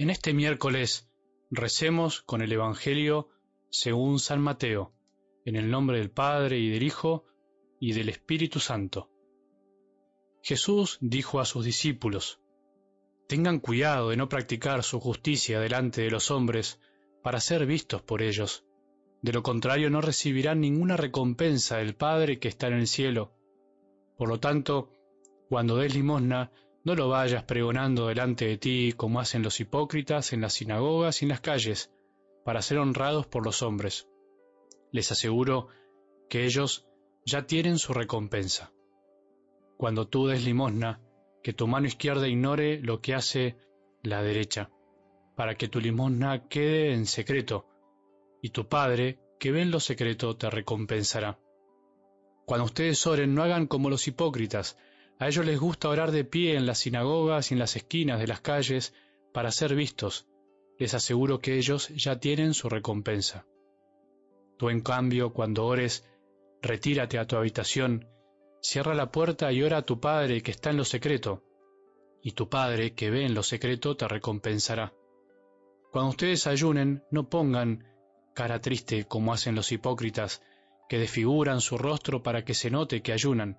En este miércoles recemos con el Evangelio según San Mateo, en el nombre del Padre y del Hijo y del Espíritu Santo. Jesús dijo a sus discípulos, Tengan cuidado de no practicar su justicia delante de los hombres para ser vistos por ellos. De lo contrario no recibirán ninguna recompensa del Padre que está en el cielo. Por lo tanto, cuando des limosna, no lo vayas pregonando delante de ti como hacen los hipócritas en las sinagogas y en las calles, para ser honrados por los hombres. Les aseguro que ellos ya tienen su recompensa. Cuando tú des limosna, que tu mano izquierda ignore lo que hace la derecha, para que tu limosna quede en secreto, y tu Padre, que ve en lo secreto, te recompensará. Cuando ustedes oren, no hagan como los hipócritas, a ellos les gusta orar de pie en las sinagogas y en las esquinas de las calles para ser vistos. Les aseguro que ellos ya tienen su recompensa. Tú, en cambio, cuando ores, retírate a tu habitación, cierra la puerta y ora a tu Padre que está en lo secreto, y tu Padre que ve en lo secreto te recompensará. Cuando ustedes ayunen, no pongan cara triste como hacen los hipócritas, que desfiguran su rostro para que se note que ayunan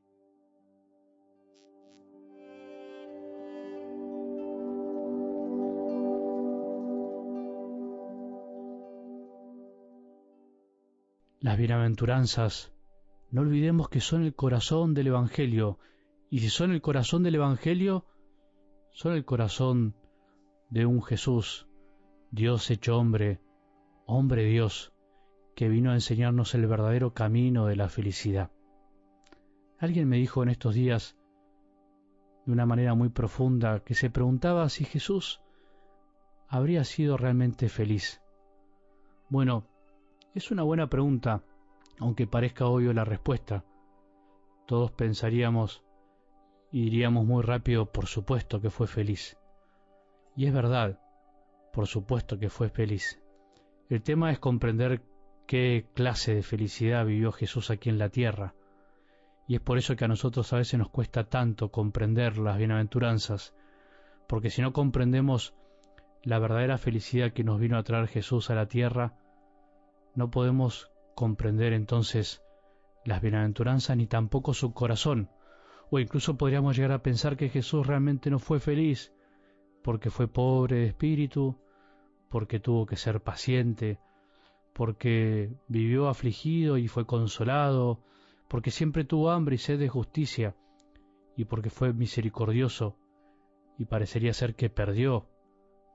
Las bienaventuranzas, no olvidemos que son el corazón del Evangelio, y si son el corazón del Evangelio, son el corazón de un Jesús, Dios hecho hombre, hombre Dios, que vino a enseñarnos el verdadero camino de la felicidad. Alguien me dijo en estos días, de una manera muy profunda, que se preguntaba si Jesús habría sido realmente feliz. Bueno, es una buena pregunta, aunque parezca obvio la respuesta. Todos pensaríamos y diríamos muy rápido, por supuesto que fue feliz. Y es verdad, por supuesto que fue feliz. El tema es comprender qué clase de felicidad vivió Jesús aquí en la tierra. Y es por eso que a nosotros a veces nos cuesta tanto comprender las bienaventuranzas, porque si no comprendemos la verdadera felicidad que nos vino a traer Jesús a la tierra, no podemos comprender entonces las bienaventuranzas ni tampoco su corazón, o incluso podríamos llegar a pensar que Jesús realmente no fue feliz porque fue pobre de espíritu, porque tuvo que ser paciente, porque vivió afligido y fue consolado, porque siempre tuvo hambre y sed de justicia, y porque fue misericordioso, y parecería ser que perdió,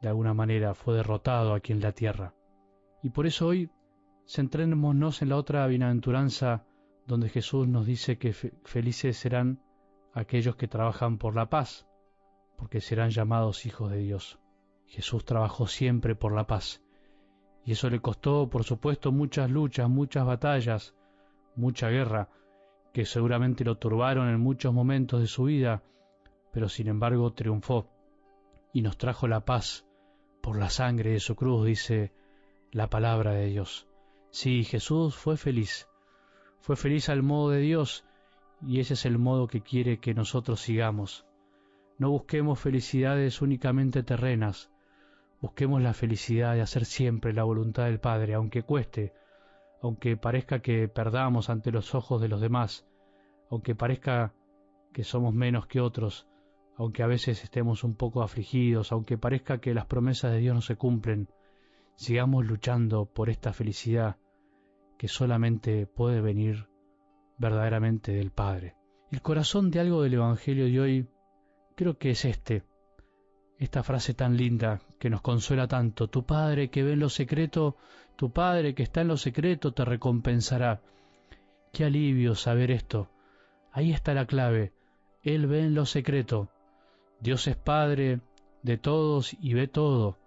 de alguna manera fue derrotado aquí en la tierra. Y por eso hoy Centrémonos en la otra bienaventuranza donde Jesús nos dice que felices serán aquellos que trabajan por la paz, porque serán llamados hijos de Dios. Jesús trabajó siempre por la paz, y eso le costó, por supuesto, muchas luchas, muchas batallas, mucha guerra, que seguramente lo turbaron en muchos momentos de su vida, pero sin embargo triunfó y nos trajo la paz por la sangre de su cruz, dice la palabra de Dios. Sí, Jesús fue feliz, fue feliz al modo de Dios y ese es el modo que quiere que nosotros sigamos. No busquemos felicidades únicamente terrenas, busquemos la felicidad de hacer siempre la voluntad del Padre, aunque cueste, aunque parezca que perdamos ante los ojos de los demás, aunque parezca que somos menos que otros, aunque a veces estemos un poco afligidos, aunque parezca que las promesas de Dios no se cumplen, sigamos luchando por esta felicidad que solamente puede venir verdaderamente del Padre. El corazón de algo del Evangelio de hoy creo que es este, esta frase tan linda que nos consuela tanto, tu Padre que ve en lo secreto, tu Padre que está en lo secreto te recompensará. Qué alivio saber esto. Ahí está la clave. Él ve en lo secreto. Dios es Padre de todos y ve todo.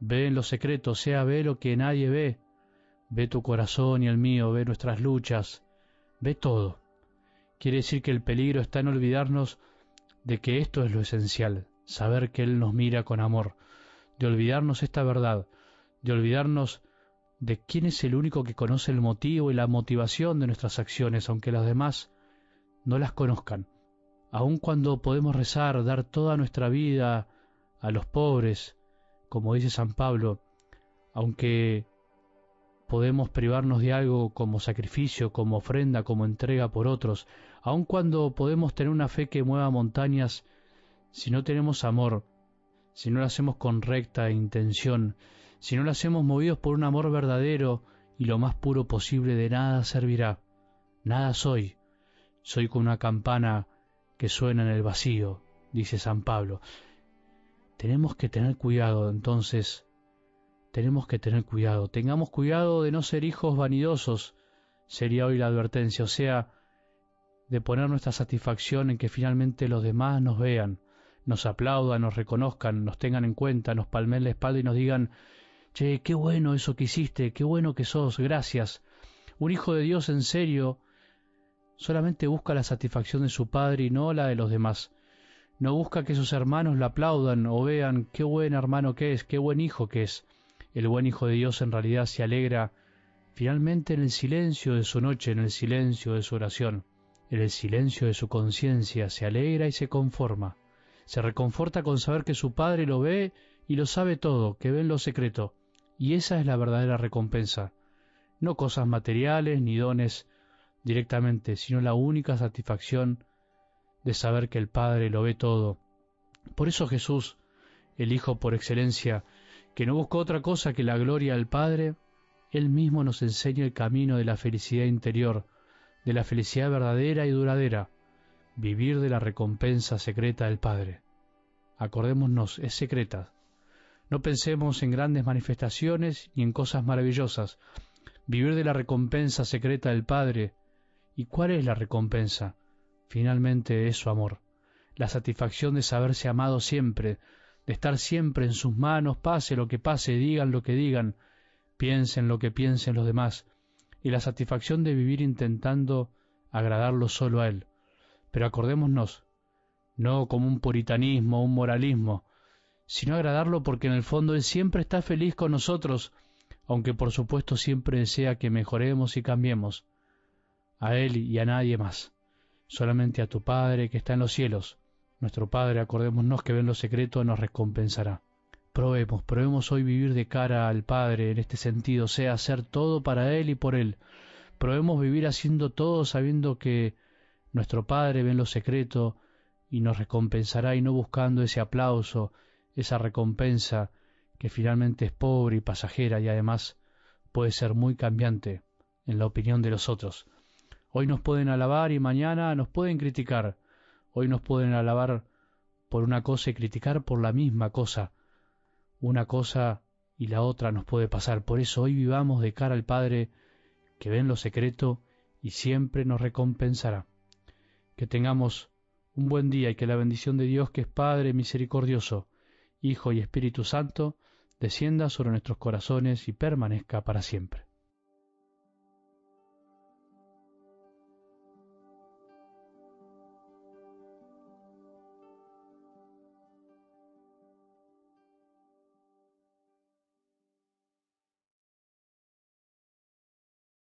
Ve en lo secreto, sea ve lo que nadie ve. Ve tu corazón y el mío, ve nuestras luchas, ve todo. quiere decir que el peligro está en olvidarnos de que esto es lo esencial, saber que Él nos mira con amor, de olvidarnos esta verdad, de olvidarnos de quién es el único que conoce el motivo y la motivación de nuestras acciones, aunque los demás no las conozcan. Aun cuando podemos rezar, dar toda nuestra vida a los pobres, como dice San Pablo, aunque podemos privarnos de algo como sacrificio, como ofrenda, como entrega por otros, aun cuando podemos tener una fe que mueva montañas, si no tenemos amor, si no lo hacemos con recta intención, si no lo hacemos movidos por un amor verdadero y lo más puro posible, de nada servirá. Nada soy. Soy como una campana que suena en el vacío, dice San Pablo. Tenemos que tener cuidado, entonces, tenemos que tener cuidado. Tengamos cuidado de no ser hijos vanidosos, sería hoy la advertencia, o sea, de poner nuestra satisfacción en que finalmente los demás nos vean, nos aplaudan, nos reconozcan, nos tengan en cuenta, nos palmen la espalda y nos digan, che, qué bueno eso que hiciste, qué bueno que sos, gracias. Un hijo de Dios en serio solamente busca la satisfacción de su padre y no la de los demás. No busca que sus hermanos la aplaudan o vean qué buen hermano que es, qué buen hijo que es. El buen hijo de Dios en realidad se alegra finalmente en el silencio de su noche, en el silencio de su oración, en el silencio de su conciencia, se alegra y se conforma. Se reconforta con saber que su padre lo ve y lo sabe todo, que ve en lo secreto, y esa es la verdadera recompensa. No cosas materiales ni dones directamente, sino la única satisfacción de saber que el Padre lo ve todo. Por eso Jesús, el Hijo por excelencia, que no buscó otra cosa que la gloria al Padre, Él mismo nos enseña el camino de la felicidad interior, de la felicidad verdadera y duradera, vivir de la recompensa secreta del Padre. Acordémonos, es secreta, no pensemos en grandes manifestaciones ni en cosas maravillosas. Vivir de la recompensa secreta del Padre. ¿Y cuál es la recompensa? Finalmente es su amor. La satisfacción de saberse amado siempre, de estar siempre en sus manos, pase lo que pase, digan lo que digan, piensen lo que piensen los demás, y la satisfacción de vivir intentando agradarlo solo a Él. Pero acordémonos, no como un puritanismo, un moralismo, sino agradarlo porque en el fondo Él siempre está feliz con nosotros, aunque por supuesto siempre desea que mejoremos y cambiemos. A Él y a nadie más, solamente a tu Padre que está en los cielos. Nuestro Padre, acordémonos que ven lo secreto, nos recompensará. Probemos, probemos hoy vivir de cara al Padre en este sentido, sea hacer todo para Él y por Él. Probemos vivir haciendo todo sabiendo que nuestro Padre ve lo secreto y nos recompensará y no buscando ese aplauso, esa recompensa que finalmente es pobre y pasajera y además puede ser muy cambiante en la opinión de los otros. Hoy nos pueden alabar y mañana nos pueden criticar. Hoy nos pueden alabar por una cosa y criticar por la misma cosa. Una cosa y la otra nos puede pasar. Por eso hoy vivamos de cara al Padre que ve en lo secreto y siempre nos recompensará. Que tengamos un buen día y que la bendición de Dios, que es Padre misericordioso, Hijo y Espíritu Santo, descienda sobre nuestros corazones y permanezca para siempre.